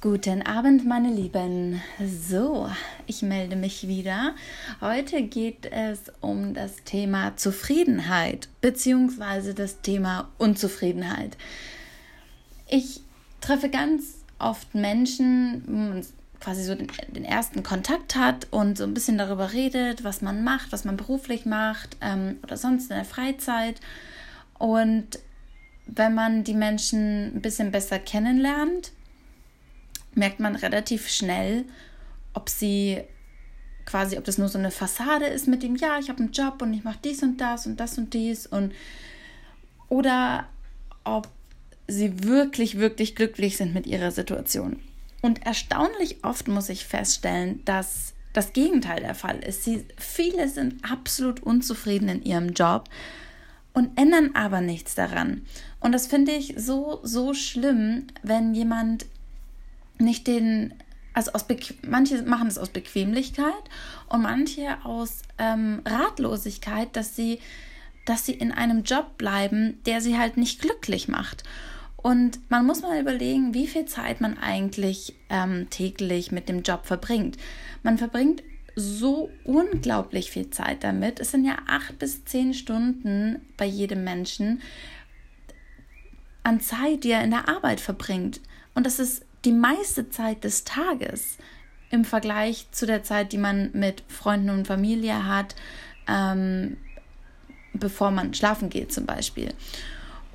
Guten Abend, meine Lieben. So, ich melde mich wieder. Heute geht es um das Thema Zufriedenheit beziehungsweise das Thema Unzufriedenheit. Ich treffe ganz oft Menschen, wo man quasi so den, den, ersten Kontakt hat und so ein bisschen darüber redet, was man macht, was man beruflich macht ähm, oder sonst in der Freizeit. Und wenn man die Menschen ein bisschen besser kennenlernt, merkt man relativ schnell, ob sie quasi, ob das nur so eine Fassade ist mit dem, ja, ich habe einen Job und ich mache dies und das und das und dies und oder ob sie wirklich, wirklich glücklich sind mit ihrer Situation. Und erstaunlich oft muss ich feststellen, dass das Gegenteil der Fall ist. Sie, viele sind absolut unzufrieden in ihrem Job und ändern aber nichts daran. Und das finde ich so, so schlimm, wenn jemand nicht den, also aus manche machen es aus Bequemlichkeit und manche aus ähm, Ratlosigkeit, dass sie, dass sie in einem Job bleiben, der sie halt nicht glücklich macht. Und man muss mal überlegen, wie viel Zeit man eigentlich ähm, täglich mit dem Job verbringt. Man verbringt so unglaublich viel Zeit damit. Es sind ja acht bis zehn Stunden bei jedem Menschen an Zeit, die er in der Arbeit verbringt. Und das ist die meiste Zeit des Tages im Vergleich zu der Zeit, die man mit Freunden und Familie hat, ähm, bevor man schlafen geht zum Beispiel.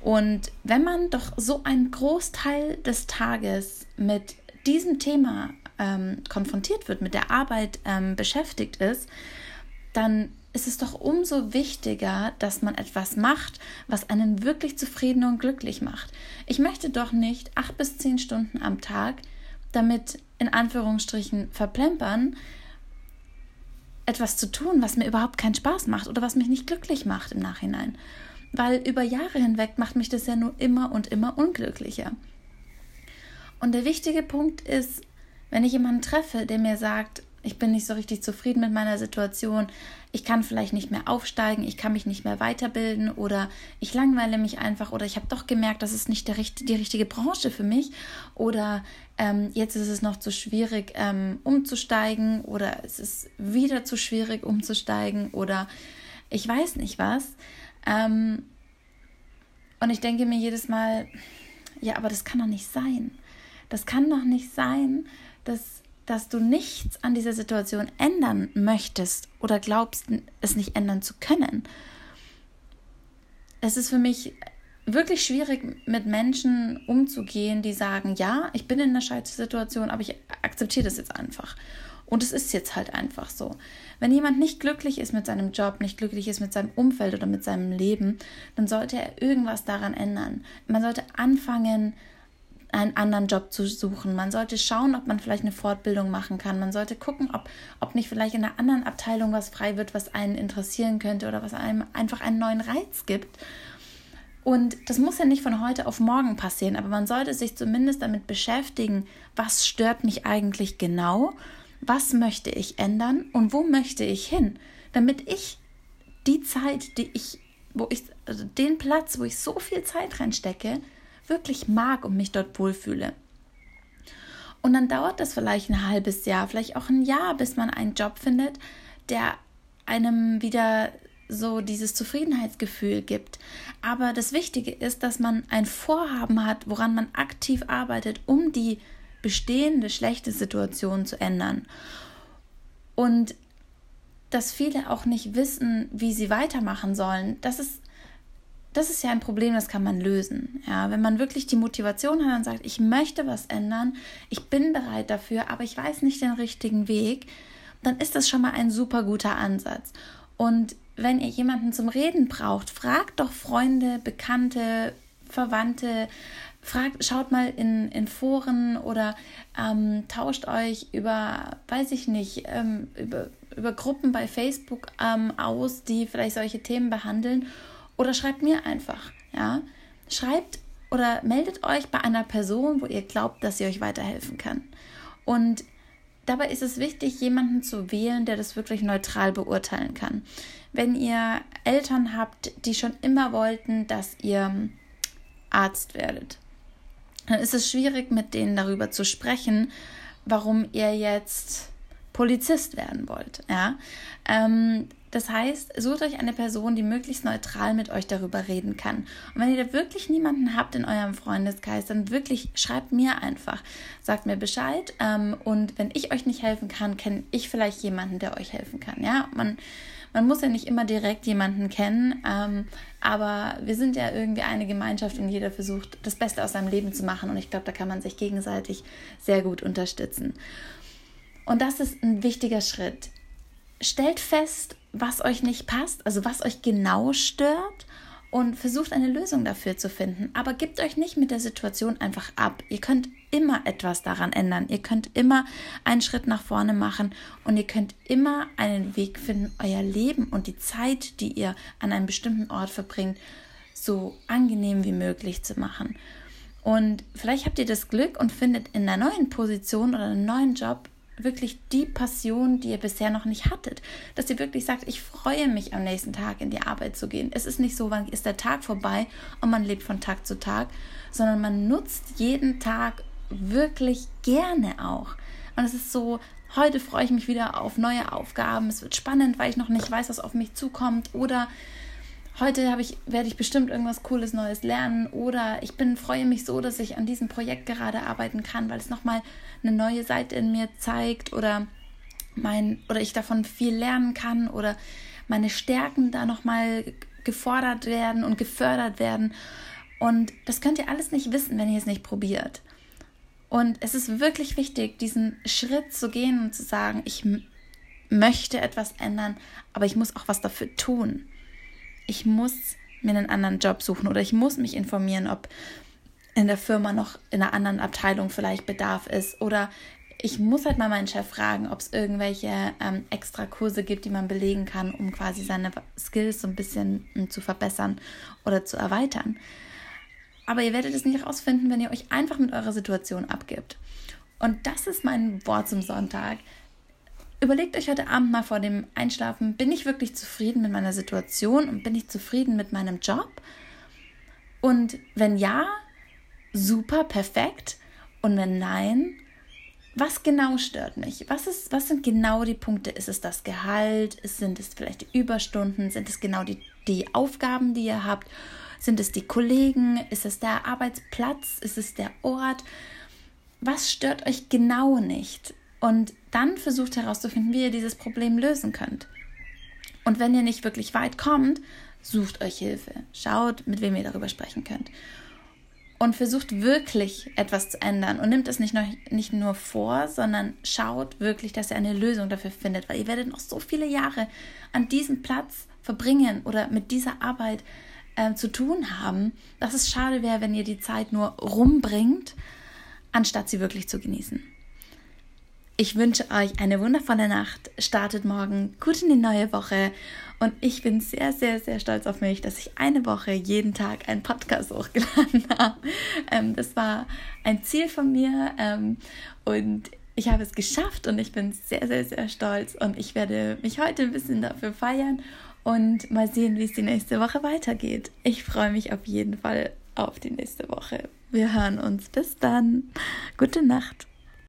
Und wenn man doch so einen Großteil des Tages mit diesem Thema ähm, konfrontiert wird, mit der Arbeit ähm, beschäftigt ist, dann ist es doch umso wichtiger, dass man etwas macht, was einen wirklich zufrieden und glücklich macht. Ich möchte doch nicht acht bis zehn Stunden am Tag damit in Anführungsstrichen verplempern, etwas zu tun, was mir überhaupt keinen Spaß macht oder was mich nicht glücklich macht im Nachhinein. Weil über Jahre hinweg macht mich das ja nur immer und immer unglücklicher. Und der wichtige Punkt ist, wenn ich jemanden treffe, der mir sagt, ich bin nicht so richtig zufrieden mit meiner Situation, ich kann vielleicht nicht mehr aufsteigen, ich kann mich nicht mehr weiterbilden oder ich langweile mich einfach oder ich habe doch gemerkt, das ist nicht der, die richtige Branche für mich oder ähm, jetzt ist es noch zu schwierig ähm, umzusteigen oder es ist wieder zu schwierig umzusteigen oder ich weiß nicht was. Ähm, und ich denke mir jedes Mal, ja, aber das kann doch nicht sein. Das kann doch nicht sein, dass dass du nichts an dieser Situation ändern möchtest oder glaubst, es nicht ändern zu können. Es ist für mich wirklich schwierig, mit Menschen umzugehen, die sagen, ja, ich bin in einer Scheißsituation, aber ich akzeptiere das jetzt einfach. Und es ist jetzt halt einfach so. Wenn jemand nicht glücklich ist mit seinem Job, nicht glücklich ist mit seinem Umfeld oder mit seinem Leben, dann sollte er irgendwas daran ändern. Man sollte anfangen, einen anderen Job zu suchen. Man sollte schauen, ob man vielleicht eine Fortbildung machen kann. Man sollte gucken, ob, ob nicht vielleicht in einer anderen Abteilung was frei wird, was einen interessieren könnte oder was einem einfach einen neuen Reiz gibt. Und das muss ja nicht von heute auf morgen passieren, aber man sollte sich zumindest damit beschäftigen, was stört mich eigentlich genau, was möchte ich ändern und wo möchte ich hin, damit ich die Zeit, die ich, wo ich, also den Platz, wo ich so viel Zeit reinstecke, wirklich mag und mich dort wohlfühle. Und dann dauert das vielleicht ein halbes Jahr, vielleicht auch ein Jahr, bis man einen Job findet, der einem wieder so dieses Zufriedenheitsgefühl gibt. Aber das Wichtige ist, dass man ein Vorhaben hat, woran man aktiv arbeitet, um die bestehende schlechte Situation zu ändern. Und dass viele auch nicht wissen, wie sie weitermachen sollen, das ist das ist ja ein Problem, das kann man lösen. Ja, wenn man wirklich die Motivation hat und sagt, ich möchte was ändern, ich bin bereit dafür, aber ich weiß nicht den richtigen Weg, dann ist das schon mal ein super guter Ansatz. Und wenn ihr jemanden zum Reden braucht, fragt doch Freunde, Bekannte, Verwandte, fragt, schaut mal in, in Foren oder ähm, tauscht euch über, weiß ich nicht, ähm, über, über Gruppen bei Facebook ähm, aus, die vielleicht solche Themen behandeln oder schreibt mir einfach, ja. Schreibt oder meldet euch bei einer Person, wo ihr glaubt, dass sie euch weiterhelfen kann. Und dabei ist es wichtig, jemanden zu wählen, der das wirklich neutral beurteilen kann. Wenn ihr Eltern habt, die schon immer wollten, dass ihr Arzt werdet, dann ist es schwierig, mit denen darüber zu sprechen, warum ihr jetzt Polizist werden wollt. Ja? Ähm, das heißt, sucht euch eine Person, die möglichst neutral mit euch darüber reden kann. Und wenn ihr da wirklich niemanden habt in eurem Freundeskreis, dann wirklich schreibt mir einfach, sagt mir Bescheid. Ähm, und wenn ich euch nicht helfen kann, kenne ich vielleicht jemanden, der euch helfen kann. Ja, man, man muss ja nicht immer direkt jemanden kennen, ähm, aber wir sind ja irgendwie eine Gemeinschaft und jeder versucht, das Beste aus seinem Leben zu machen. Und ich glaube, da kann man sich gegenseitig sehr gut unterstützen. Und das ist ein wichtiger Schritt. Stellt fest, was euch nicht passt, also was euch genau stört und versucht eine Lösung dafür zu finden. Aber gebt euch nicht mit der Situation einfach ab. Ihr könnt immer etwas daran ändern. Ihr könnt immer einen Schritt nach vorne machen und ihr könnt immer einen Weg finden, euer Leben und die Zeit, die ihr an einem bestimmten Ort verbringt, so angenehm wie möglich zu machen. Und vielleicht habt ihr das Glück und findet in einer neuen Position oder einem neuen Job wirklich die Passion, die ihr bisher noch nicht hattet. Dass ihr wirklich sagt, ich freue mich am nächsten Tag in die Arbeit zu gehen. Es ist nicht so, wann ist der Tag vorbei und man lebt von Tag zu Tag, sondern man nutzt jeden Tag wirklich gerne auch. Und es ist so, heute freue ich mich wieder auf neue Aufgaben. Es wird spannend, weil ich noch nicht weiß, was auf mich zukommt. Oder heute habe ich, werde ich bestimmt irgendwas Cooles Neues lernen oder ich bin, freue mich so, dass ich an diesem Projekt gerade arbeiten kann, weil es nochmal eine neue Seite in mir zeigt oder mein, oder ich davon viel lernen kann oder meine Stärken da nochmal gefordert werden und gefördert werden. Und das könnt ihr alles nicht wissen, wenn ihr es nicht probiert. Und es ist wirklich wichtig, diesen Schritt zu gehen und zu sagen, ich möchte etwas ändern, aber ich muss auch was dafür tun ich muss mir einen anderen Job suchen oder ich muss mich informieren, ob in der Firma noch in einer anderen Abteilung vielleicht Bedarf ist oder ich muss halt mal meinen Chef fragen, ob es irgendwelche ähm, extra Kurse gibt, die man belegen kann, um quasi seine Skills so ein bisschen um, hm, zu verbessern oder zu erweitern. Aber ihr werdet es nicht herausfinden, wenn ihr euch einfach mit eurer Situation abgibt. Und das ist mein Wort zum Sonntag. Überlegt euch heute Abend mal vor dem Einschlafen, bin ich wirklich zufrieden mit meiner Situation und bin ich zufrieden mit meinem Job? Und wenn ja, super, perfekt. Und wenn nein, was genau stört mich? Was, ist, was sind genau die Punkte? Ist es das Gehalt? Sind es vielleicht die Überstunden? Sind es genau die, die Aufgaben, die ihr habt? Sind es die Kollegen? Ist es der Arbeitsplatz? Ist es der Ort? Was stört euch genau nicht? und dann versucht herauszufinden, wie ihr dieses Problem lösen könnt. Und wenn ihr nicht wirklich weit kommt, sucht euch Hilfe. Schaut, mit wem ihr darüber sprechen könnt. Und versucht wirklich etwas zu ändern und nimmt es nicht nur, nicht nur vor, sondern schaut wirklich, dass ihr eine Lösung dafür findet, weil ihr werdet noch so viele Jahre an diesem Platz verbringen oder mit dieser Arbeit äh, zu tun haben, dass es schade wäre, wenn ihr die Zeit nur rumbringt, anstatt sie wirklich zu genießen. Ich wünsche euch eine wundervolle Nacht. Startet morgen gut in die neue Woche. Und ich bin sehr, sehr, sehr stolz auf mich, dass ich eine Woche jeden Tag einen Podcast hochgeladen habe. Ähm, das war ein Ziel von mir. Ähm, und ich habe es geschafft und ich bin sehr, sehr, sehr stolz. Und ich werde mich heute ein bisschen dafür feiern und mal sehen, wie es die nächste Woche weitergeht. Ich freue mich auf jeden Fall auf die nächste Woche. Wir hören uns. Bis dann. Gute Nacht.